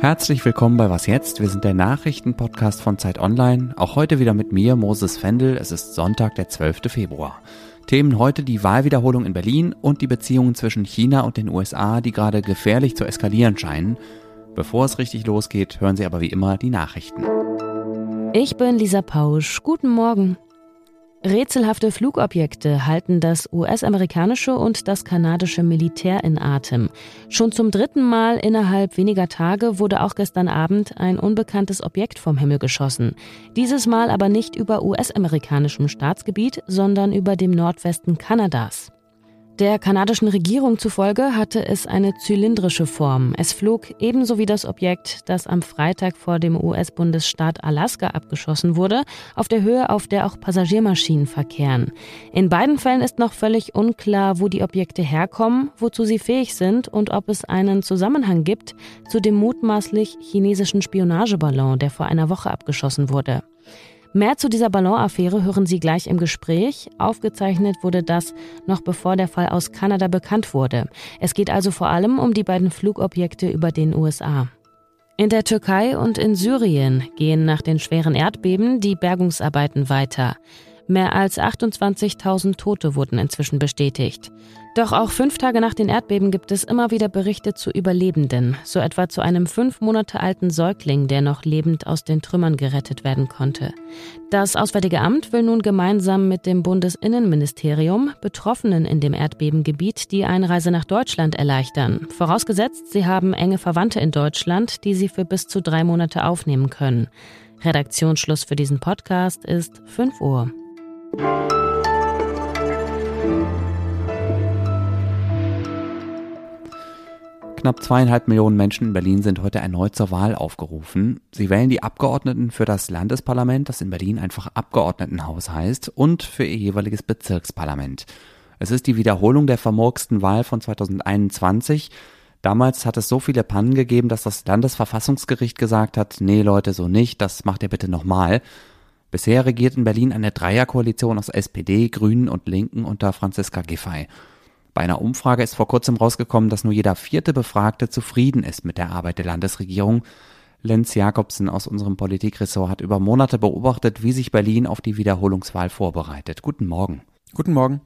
Herzlich willkommen bei Was jetzt? Wir sind der Nachrichtenpodcast von Zeit Online. Auch heute wieder mit mir, Moses Fendel. Es ist Sonntag, der 12. Februar. Themen heute die Wahlwiederholung in Berlin und die Beziehungen zwischen China und den USA, die gerade gefährlich zu eskalieren scheinen. Bevor es richtig losgeht, hören Sie aber wie immer die Nachrichten. Ich bin Lisa Pausch. Guten Morgen. Rätselhafte Flugobjekte halten das US-amerikanische und das kanadische Militär in Atem. Schon zum dritten Mal innerhalb weniger Tage wurde auch gestern Abend ein unbekanntes Objekt vom Himmel geschossen. Dieses Mal aber nicht über US-amerikanischem Staatsgebiet, sondern über dem Nordwesten Kanadas. Der kanadischen Regierung zufolge hatte es eine zylindrische Form. Es flog ebenso wie das Objekt, das am Freitag vor dem US-Bundesstaat Alaska abgeschossen wurde, auf der Höhe, auf der auch Passagiermaschinen verkehren. In beiden Fällen ist noch völlig unklar, wo die Objekte herkommen, wozu sie fähig sind und ob es einen Zusammenhang gibt zu dem mutmaßlich chinesischen Spionageballon, der vor einer Woche abgeschossen wurde. Mehr zu dieser Ballonaffäre hören Sie gleich im Gespräch. Aufgezeichnet wurde das noch bevor der Fall aus Kanada bekannt wurde. Es geht also vor allem um die beiden Flugobjekte über den USA. In der Türkei und in Syrien gehen nach den schweren Erdbeben die Bergungsarbeiten weiter. Mehr als 28.000 Tote wurden inzwischen bestätigt. Doch auch fünf Tage nach den Erdbeben gibt es immer wieder Berichte zu Überlebenden, so etwa zu einem fünf Monate alten Säugling, der noch lebend aus den Trümmern gerettet werden konnte. Das Auswärtige Amt will nun gemeinsam mit dem Bundesinnenministerium Betroffenen in dem Erdbebengebiet die Einreise nach Deutschland erleichtern, vorausgesetzt, sie haben enge Verwandte in Deutschland, die sie für bis zu drei Monate aufnehmen können. Redaktionsschluss für diesen Podcast ist 5 Uhr. Knapp zweieinhalb Millionen Menschen in Berlin sind heute erneut zur Wahl aufgerufen. Sie wählen die Abgeordneten für das Landesparlament, das in Berlin einfach Abgeordnetenhaus heißt, und für ihr jeweiliges Bezirksparlament. Es ist die Wiederholung der vermurksten Wahl von 2021. Damals hat es so viele Pannen gegeben, dass das Landesverfassungsgericht gesagt hat, nee Leute, so nicht, das macht ihr bitte nochmal. Bisher regiert in Berlin eine Dreierkoalition aus SPD, Grünen und Linken unter Franziska Giffey. Bei einer Umfrage ist vor kurzem rausgekommen, dass nur jeder vierte Befragte zufrieden ist mit der Arbeit der Landesregierung. Lenz Jakobsen aus unserem Politikressort hat über Monate beobachtet, wie sich Berlin auf die Wiederholungswahl vorbereitet. Guten Morgen. Guten Morgen.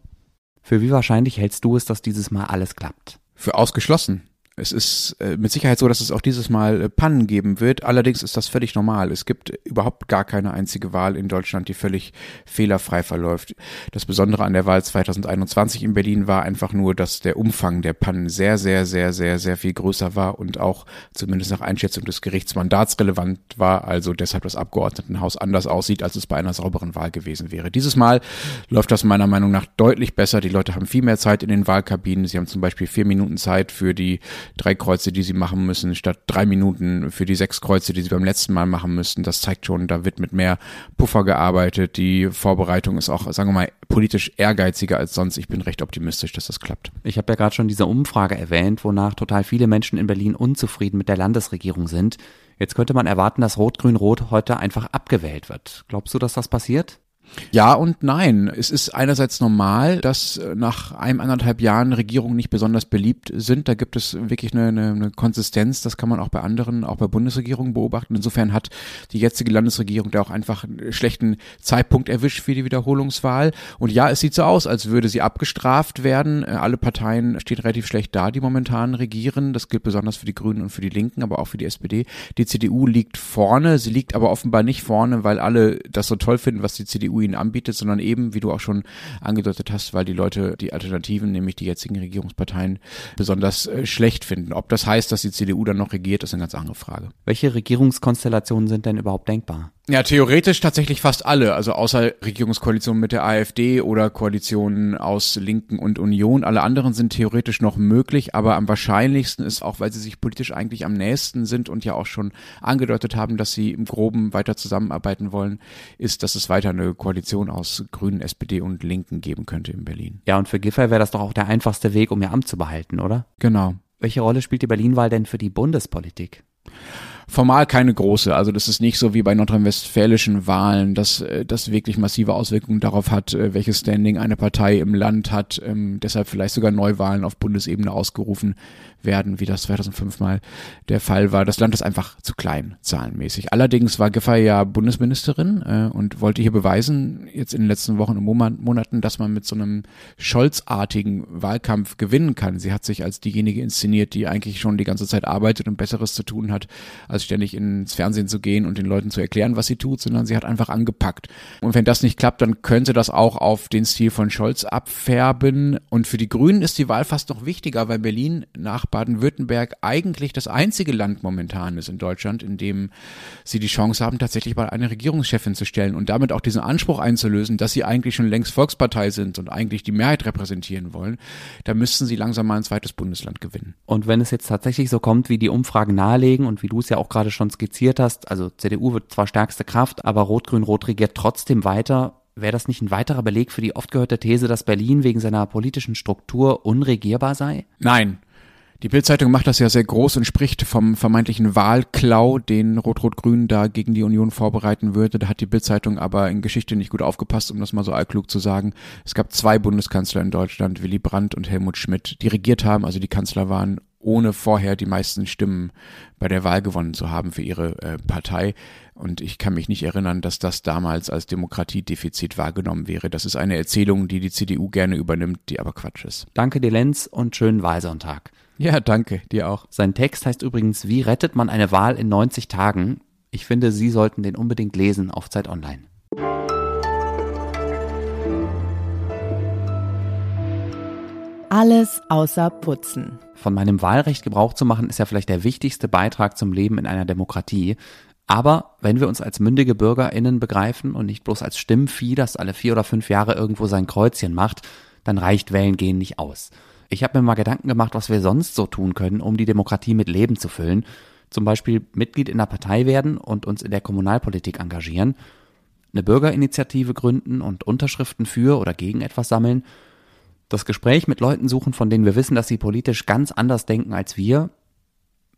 Für wie wahrscheinlich hältst du es, dass dieses Mal alles klappt? Für ausgeschlossen. Es ist äh, mit Sicherheit so, dass es auch dieses Mal äh, Pannen geben wird. Allerdings ist das völlig normal. Es gibt überhaupt gar keine einzige Wahl in Deutschland, die völlig fehlerfrei verläuft. Das Besondere an der Wahl 2021 in Berlin war einfach nur, dass der Umfang der Pannen sehr, sehr, sehr, sehr, sehr viel größer war und auch zumindest nach Einschätzung des Gerichtsmandats relevant war. Also deshalb das Abgeordnetenhaus anders aussieht, als es bei einer sauberen Wahl gewesen wäre. Dieses Mal läuft das meiner Meinung nach deutlich besser. Die Leute haben viel mehr Zeit in den Wahlkabinen. Sie haben zum Beispiel vier Minuten Zeit für die drei Kreuze, die sie machen müssen, statt drei Minuten für die sechs Kreuze, die sie beim letzten Mal machen müssten. Das zeigt schon, da wird mit mehr Puffer gearbeitet. Die Vorbereitung ist auch, sagen wir mal, politisch ehrgeiziger als sonst. Ich bin recht optimistisch, dass das klappt. Ich habe ja gerade schon diese Umfrage erwähnt, wonach total viele Menschen in Berlin unzufrieden mit der Landesregierung sind. Jetzt könnte man erwarten, dass Rot-Grün-Rot heute einfach abgewählt wird. Glaubst du, dass das passiert? Ja und nein. Es ist einerseits normal, dass äh, nach einem anderthalb Jahren Regierungen nicht besonders beliebt sind. Da gibt es wirklich eine, eine, eine Konsistenz. Das kann man auch bei anderen, auch bei Bundesregierungen beobachten. Insofern hat die jetzige Landesregierung da auch einfach einen schlechten Zeitpunkt erwischt für die Wiederholungswahl. Und ja, es sieht so aus, als würde sie abgestraft werden. Äh, alle Parteien stehen relativ schlecht da, die momentan regieren. Das gilt besonders für die Grünen und für die Linken, aber auch für die SPD. Die CDU liegt vorne. Sie liegt aber offenbar nicht vorne, weil alle das so toll finden, was die CDU CDU ihnen anbietet, sondern eben, wie du auch schon angedeutet hast, weil die Leute die Alternativen, nämlich die jetzigen Regierungsparteien, besonders äh, schlecht finden. Ob das heißt, dass die CDU dann noch regiert, ist eine ganz andere Frage. Welche Regierungskonstellationen sind denn überhaupt denkbar? Ja, theoretisch tatsächlich fast alle, also außer Regierungskoalitionen mit der AfD oder Koalitionen aus Linken und Union. Alle anderen sind theoretisch noch möglich, aber am wahrscheinlichsten ist auch, weil sie sich politisch eigentlich am nächsten sind und ja auch schon angedeutet haben, dass sie im Groben weiter zusammenarbeiten wollen, ist, dass es weiter eine Koalition aus Grünen, SPD und Linken geben könnte in Berlin. Ja, und für Giffey wäre das doch auch der einfachste Weg, um ihr Amt zu behalten, oder? Genau. Welche Rolle spielt die Berlin-Wahl denn für die Bundespolitik? Formal keine große. Also das ist nicht so wie bei nordrhein-westfälischen Wahlen, dass äh, das wirklich massive Auswirkungen darauf hat, äh, welches Standing eine Partei im Land hat. Ähm, deshalb vielleicht sogar Neuwahlen auf Bundesebene ausgerufen werden, wie das 2005 mal der Fall war. Das Land ist einfach zu klein, zahlenmäßig. Allerdings war Giffey ja Bundesministerin äh, und wollte hier beweisen, jetzt in den letzten Wochen und Monaten, dass man mit so einem Scholz-artigen Wahlkampf gewinnen kann. Sie hat sich als diejenige inszeniert, die eigentlich schon die ganze Zeit arbeitet und Besseres zu tun hat, als ständig ins Fernsehen zu gehen und den Leuten zu erklären, was sie tut, sondern sie hat einfach angepackt. Und wenn das nicht klappt, dann könnte das auch auf den Stil von Scholz abfärben. Und für die Grünen ist die Wahl fast noch wichtiger, weil Berlin nach Baden-Württemberg eigentlich das einzige Land momentan ist in Deutschland, in dem sie die Chance haben, tatsächlich mal eine Regierungschefin zu stellen und damit auch diesen Anspruch einzulösen, dass sie eigentlich schon längst Volkspartei sind und eigentlich die Mehrheit repräsentieren wollen. Da müssten sie langsam mal ein zweites Bundesland gewinnen. Und wenn es jetzt tatsächlich so kommt, wie die Umfragen nahelegen und wie du es ja auch gerade schon skizziert hast, also CDU wird zwar stärkste Kraft, aber Rot-Grün-Rot regiert trotzdem weiter. Wäre das nicht ein weiterer Beleg für die oft gehörte These, dass Berlin wegen seiner politischen Struktur unregierbar sei? Nein, die Bildzeitung macht das ja sehr groß und spricht vom vermeintlichen Wahlklau, den Rot-Rot-Grün da gegen die Union vorbereiten würde. Da hat die Bildzeitung aber in Geschichte nicht gut aufgepasst, um das mal so allklug zu sagen. Es gab zwei Bundeskanzler in Deutschland, Willy Brandt und Helmut Schmidt, die regiert haben, also die Kanzler waren ohne vorher die meisten Stimmen bei der Wahl gewonnen zu haben für ihre äh, Partei. Und ich kann mich nicht erinnern, dass das damals als Demokratiedefizit wahrgenommen wäre. Das ist eine Erzählung, die die CDU gerne übernimmt, die aber Quatsch ist. Danke dir, Lenz, und schönen Wahlsonntag. Ja, danke, dir auch. Sein Text heißt übrigens, wie rettet man eine Wahl in 90 Tagen? Ich finde, Sie sollten den unbedingt lesen auf Zeit Online. Alles außer Putzen. Von meinem Wahlrecht Gebrauch zu machen, ist ja vielleicht der wichtigste Beitrag zum Leben in einer Demokratie. Aber wenn wir uns als mündige BürgerInnen begreifen und nicht bloß als Stimmvieh, das alle vier oder fünf Jahre irgendwo sein Kreuzchen macht, dann reicht Wählen gehen nicht aus. Ich habe mir mal Gedanken gemacht, was wir sonst so tun können, um die Demokratie mit Leben zu füllen. Zum Beispiel Mitglied in der Partei werden und uns in der Kommunalpolitik engagieren, eine Bürgerinitiative gründen und Unterschriften für oder gegen etwas sammeln, das Gespräch mit Leuten suchen, von denen wir wissen, dass sie politisch ganz anders denken als wir,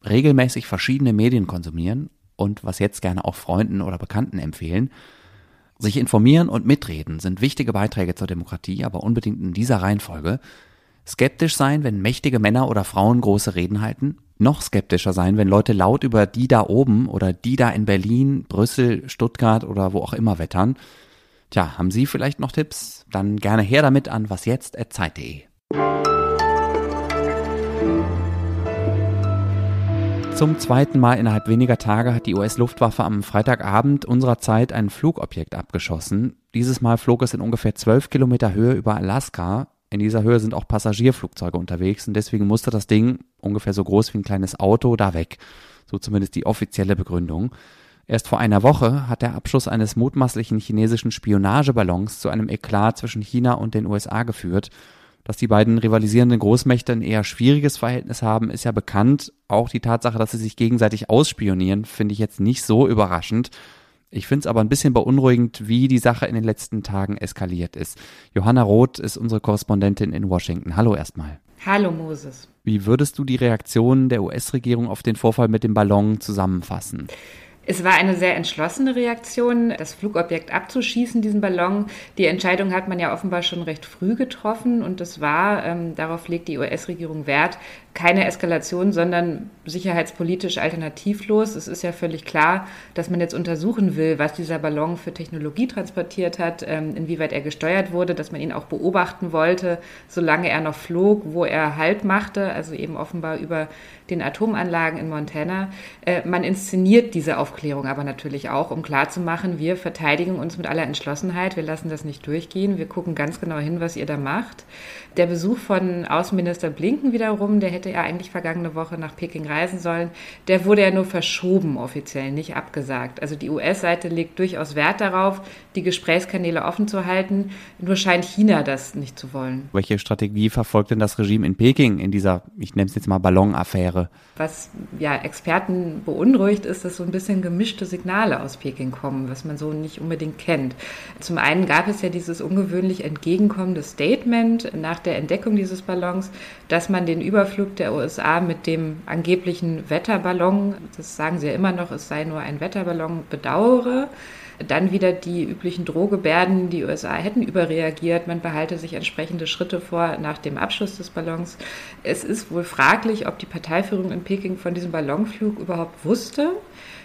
regelmäßig verschiedene Medien konsumieren und was jetzt gerne auch Freunden oder Bekannten empfehlen. Sich informieren und mitreden sind wichtige Beiträge zur Demokratie, aber unbedingt in dieser Reihenfolge. Skeptisch sein, wenn mächtige Männer oder Frauen große Reden halten. Noch skeptischer sein, wenn Leute laut über die da oben oder die da in Berlin, Brüssel, Stuttgart oder wo auch immer wettern. Tja, haben Sie vielleicht noch Tipps? Dann gerne her damit an wasjetzt.zeit.de. Zum zweiten Mal innerhalb weniger Tage hat die US-Luftwaffe am Freitagabend unserer Zeit ein Flugobjekt abgeschossen. Dieses Mal flog es in ungefähr 12 Kilometer Höhe über Alaska in dieser Höhe sind auch Passagierflugzeuge unterwegs und deswegen musste das Ding, ungefähr so groß wie ein kleines Auto, da weg. So zumindest die offizielle Begründung. Erst vor einer Woche hat der Abschuss eines mutmaßlichen chinesischen Spionageballons zu einem Eklat zwischen China und den USA geführt. Dass die beiden rivalisierenden Großmächte ein eher schwieriges Verhältnis haben, ist ja bekannt. Auch die Tatsache, dass sie sich gegenseitig ausspionieren, finde ich jetzt nicht so überraschend. Ich finde es aber ein bisschen beunruhigend, wie die Sache in den letzten Tagen eskaliert ist. Johanna Roth ist unsere Korrespondentin in Washington. Hallo erstmal. Hallo Moses. Wie würdest du die Reaktion der US-Regierung auf den Vorfall mit dem Ballon zusammenfassen? Es war eine sehr entschlossene Reaktion, das Flugobjekt abzuschießen, diesen Ballon. Die Entscheidung hat man ja offenbar schon recht früh getroffen und es war, ähm, darauf legt die US-Regierung Wert, keine Eskalation, sondern sicherheitspolitisch alternativlos. Es ist ja völlig klar, dass man jetzt untersuchen will, was dieser Ballon für Technologie transportiert hat, ähm, inwieweit er gesteuert wurde, dass man ihn auch beobachten wollte, solange er noch flog, wo er Halt machte, also eben offenbar über den Atomanlagen in Montana. Äh, man inszeniert diese Aufklärung aber natürlich auch, um klarzumachen, wir verteidigen uns mit aller Entschlossenheit, wir lassen das nicht durchgehen, wir gucken ganz genau hin, was ihr da macht. Der Besuch von Außenminister Blinken wiederum, der hätte ja eigentlich vergangene Woche nach Peking reisen sollen, der wurde ja nur verschoben offiziell, nicht abgesagt. Also die US-Seite legt durchaus Wert darauf, die Gesprächskanäle offen zu halten. Nur scheint China das nicht zu wollen. Welche Strategie verfolgt denn das Regime in Peking in dieser, ich nenne es jetzt mal Ballonaffäre? Was ja Experten beunruhigt, ist, dass so ein bisschen gemischte Signale aus Peking kommen, was man so nicht unbedingt kennt. Zum einen gab es ja dieses ungewöhnlich entgegenkommende Statement nach der Entdeckung dieses Ballons, dass man den Überflug Ballonflug der USA mit dem angeblichen Wetterballon, das sagen sie ja immer noch, es sei nur ein Wetterballon, bedauere. Dann wieder die üblichen Drohgebärden, die USA hätten überreagiert. Man behalte sich entsprechende Schritte vor nach dem Abschluss des Ballons. Es ist wohl fraglich, ob die Parteiführung in Peking von diesem Ballonflug überhaupt wusste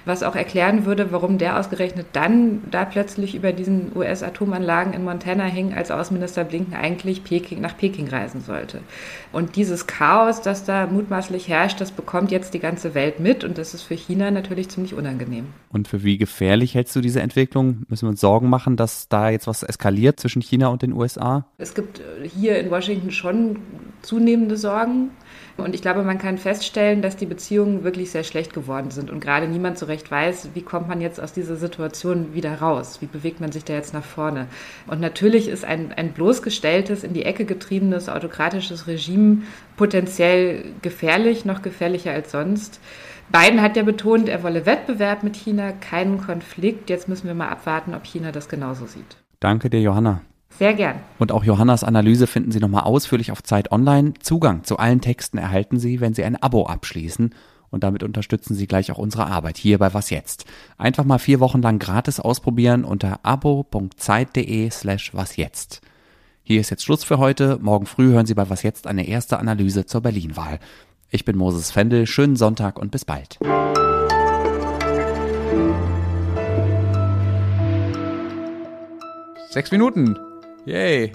was auch erklären würde, warum der ausgerechnet dann da plötzlich über diesen US-Atomanlagen in Montana hing, als Außenminister Blinken eigentlich Peking, nach Peking reisen sollte. Und dieses Chaos, das da mutmaßlich herrscht, das bekommt jetzt die ganze Welt mit und das ist für China natürlich ziemlich unangenehm. Und für wie gefährlich hältst du diese Entwicklung? Müssen wir uns Sorgen machen, dass da jetzt was eskaliert zwischen China und den USA? Es gibt hier in Washington schon zunehmende Sorgen. Und ich glaube, man kann feststellen, dass die Beziehungen wirklich sehr schlecht geworden sind und gerade niemand so recht weiß, wie kommt man jetzt aus dieser Situation wieder raus? Wie bewegt man sich da jetzt nach vorne? Und natürlich ist ein, ein bloßgestelltes, in die Ecke getriebenes autokratisches Regime potenziell gefährlich, noch gefährlicher als sonst. Biden hat ja betont, er wolle Wettbewerb mit China, keinen Konflikt. Jetzt müssen wir mal abwarten, ob China das genauso sieht. Danke dir, Johanna. Sehr gern. Und auch Johannas Analyse finden Sie nochmal ausführlich auf Zeit Online. Zugang zu allen Texten erhalten Sie, wenn Sie ein Abo abschließen. Und damit unterstützen Sie gleich auch unsere Arbeit hier bei Was Jetzt. Einfach mal vier Wochen lang gratis ausprobieren unter abo.zeit.de slash wasjetzt. Hier ist jetzt Schluss für heute. Morgen früh hören Sie bei Was Jetzt eine erste Analyse zur Berlin-Wahl. Ich bin Moses Fendel. Schönen Sonntag und bis bald. Sechs Minuten. Yay.